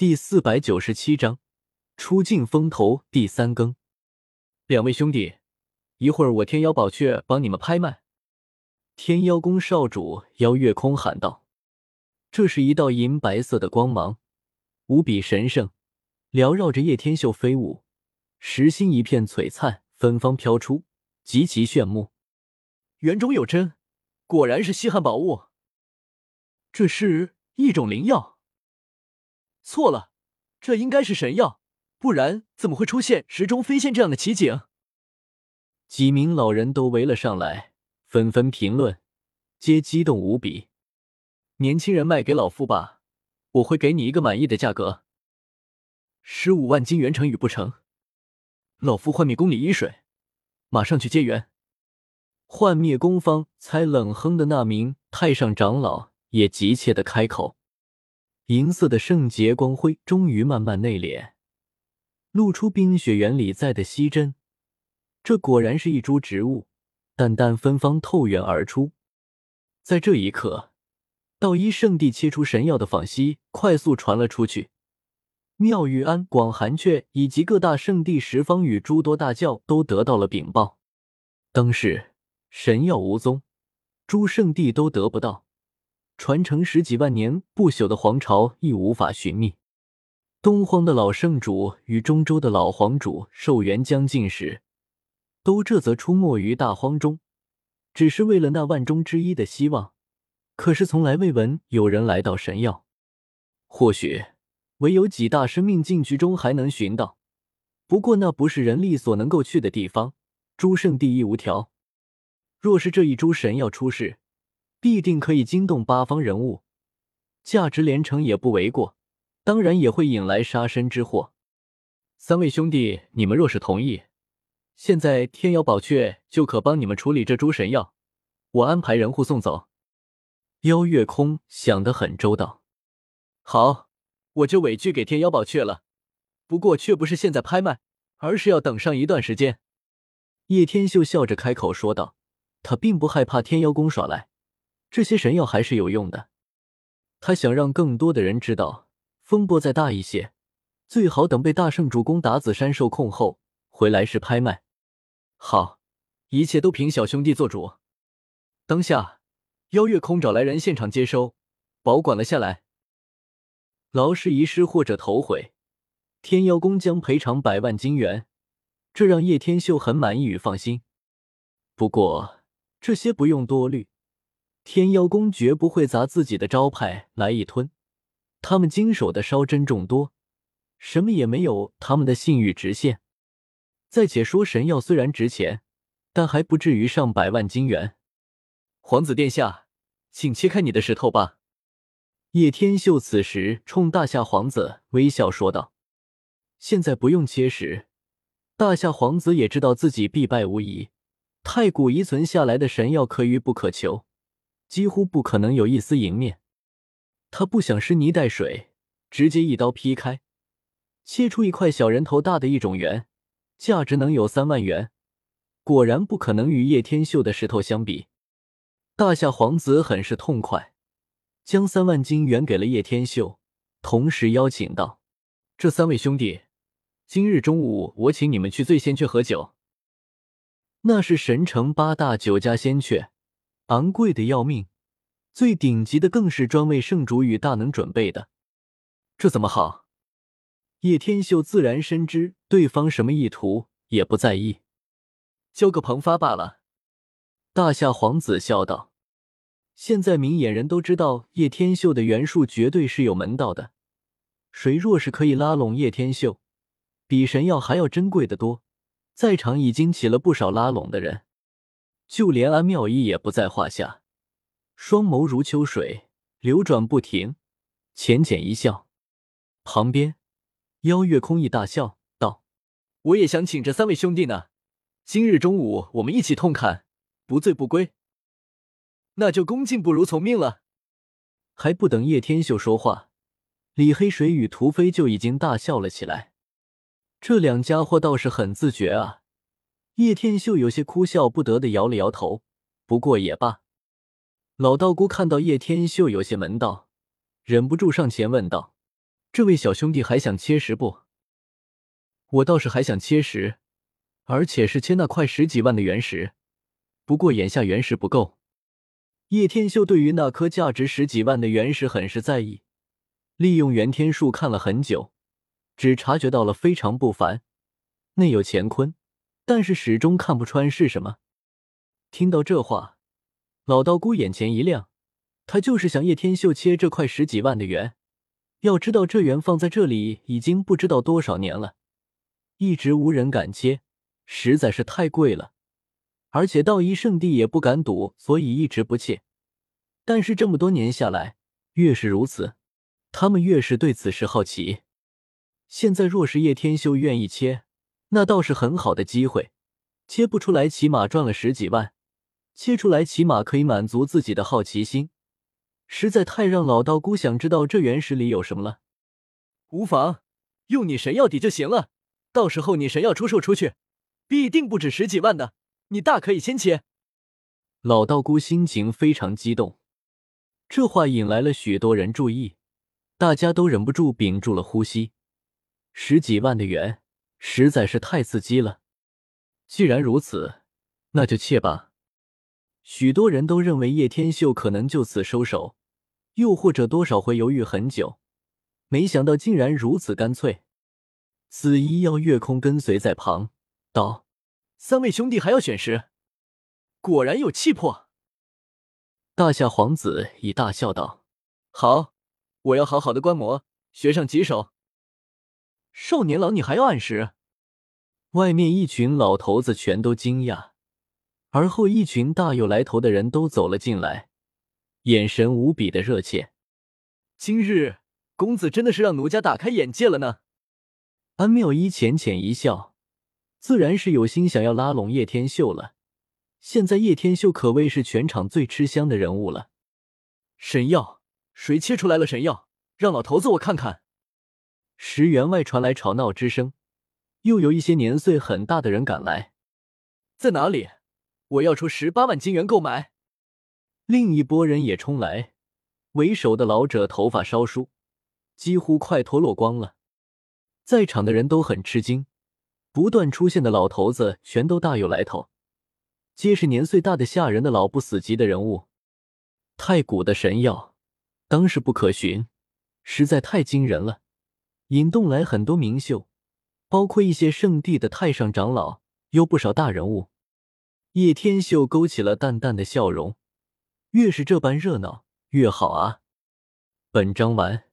第四百九十七章出尽风头第三更。两位兄弟，一会儿我天妖宝雀帮你们拍卖。天妖宫少主邀月空喊道：“这是一道银白色的光芒，无比神圣，缭绕着叶天秀飞舞，石心一片璀璨，芬芳飘出，极其炫目。园中有真，果然是稀罕宝物。这是一种灵药。”错了，这应该是神药，不然怎么会出现时钟飞线这样的奇景？几名老人都围了上来，纷纷评论，皆激动无比。年轻人卖给老夫吧，我会给你一个满意的价格。十五万金元成与不成？老夫幻灭宫里一水，马上去接援。幻灭宫方才冷哼的那名太上长老也急切的开口。银色的圣洁光辉终于慢慢内敛，露出冰雪原里在的稀珍。这果然是一株植物，淡淡芬芳透远而出。在这一刻，道一圣地切出神药的仿息快速传了出去。妙玉庵、广寒阙以及各大圣地十方与诸多大教都得到了禀报。当时神药无踪，诸圣地都得不到。传承十几万年不朽的皇朝亦无法寻觅。东荒的老圣主与中州的老皇主寿元将近时，都这则出没于大荒中，只是为了那万中之一的希望。可是从来未闻有人来到神药。或许唯有几大生命禁区中还能寻到，不过那不是人力所能够去的地方。诸圣地亦无条。若是这一株神药出世，必定可以惊动八方人物，价值连城也不为过。当然也会引来杀身之祸。三位兄弟，你们若是同意，现在天妖宝阙就可帮你们处理这株神药，我安排人护送走。妖月空想得很周到。好，我就委屈给天妖宝阙了。不过却不是现在拍卖，而是要等上一段时间。叶天秀笑着开口说道，他并不害怕天妖宫耍赖。这些神药还是有用的，他想让更多的人知道，风波再大一些，最好等被大圣主攻打紫山受控后回来时拍卖。好，一切都凭小兄弟做主。当下，邀月空找来人现场接收，保管了下来。劳氏遗失或者投毁，天妖宫将赔偿百万金元，这让叶天秀很满意与放心。不过这些不用多虑。天妖宫绝不会砸自己的招牌来一吞，他们经手的烧针众多，什么也没有他们的信誉值线。再且说，神药虽然值钱，但还不至于上百万金元。皇子殿下，请切开你的石头吧。叶天秀此时冲大夏皇子微笑说道：“现在不用切石，大夏皇子也知道自己必败无疑。太古遗存下来的神药可遇不可求。”几乎不可能有一丝赢面，他不想湿泥带水，直接一刀劈开，切出一块小人头大的一种元，价值能有三万元。果然不可能与叶天秀的石头相比。大夏皇子很是痛快，将三万金元给了叶天秀，同时邀请道：“这三位兄弟，今日中午我请你们去醉仙阙喝酒，那是神城八大酒家仙阙。”昂贵的要命，最顶级的更是专为圣主与大能准备的。这怎么好？叶天秀自然深知对方什么意图，也不在意，交个朋发罢了。大夏皇子笑道：“现在明眼人都知道叶天秀的元术绝对是有门道的。谁若是可以拉拢叶天秀，比神药还要珍贵的多。在场已经起了不少拉拢的人。”就连安妙一也不在话下，双眸如秋水流转不停，浅浅一笑。旁边，邀月空一大笑道：“我也想请这三位兄弟呢，今日中午我们一起痛砍，不醉不归。”那就恭敬不如从命了。还不等叶天秀说话，李黑水与屠飞就已经大笑了起来。这两家伙倒是很自觉啊。叶天秀有些哭笑不得的摇了摇头，不过也罢。老道姑看到叶天秀有些门道，忍不住上前问道：“这位小兄弟还想切石不？我倒是还想切石，而且是切那块十几万的原石。不过眼下原石不够。叶天秀对于那颗价值十几万的原石很是在意，利用元天术看了很久，只察觉到了非常不凡，内有乾坤，但是始终看不穿是什么。听到这话，老道姑眼前一亮，他就是想叶天秀切这块十几万的元。要知道，这元放在这里已经不知道多少年了，一直无人敢切，实在是太贵了。而且道一圣地也不敢赌，所以一直不切。但是这么多年下来，越是如此，他们越是对此事好奇。现在若是叶天秀愿意切，那倒是很好的机会。切不出来，起码赚了十几万；切出来，起码可以满足自己的好奇心。实在太让老道姑想知道这原石里有什么了。无妨，用你神药底就行了。到时候你神药出售出去，必定不止十几万的。你大可以先切。老道姑心情非常激动，这话引来了许多人注意，大家都忍不住屏住了呼吸。十几万的元实在是太刺激了。既然如此，那就切吧。许多人都认为叶天秀可能就此收手。又或者多少会犹豫很久，没想到竟然如此干脆。紫衣妖月空跟随在旁道：“三位兄弟还要选时，果然有气魄。”大夏皇子已大笑道：“好，我要好好的观摩，学上几手。”少年郎，你还要按时？外面一群老头子全都惊讶，而后一群大有来头的人都走了进来。眼神无比的热切。今日公子真的是让奴家大开眼界了呢。安妙一浅浅一笑，自然是有心想要拉拢叶天秀了。现在叶天秀可谓是全场最吃香的人物了。神药，谁切出来了神药？让老头子我看看。石员外传来吵闹之声，又有一些年岁很大的人赶来。在哪里？我要出十八万金元购买。另一拨人也冲来，为首的老者头发稍梳，几乎快脱落光了。在场的人都很吃惊，不断出现的老头子全都大有来头，皆是年岁大的吓人的老不死级的人物。太古的神药，当是不可寻，实在太惊人了，引动来很多名秀，包括一些圣地的太上长老，有不少大人物。叶天秀勾起了淡淡的笑容。越是这般热闹越好啊！本章完。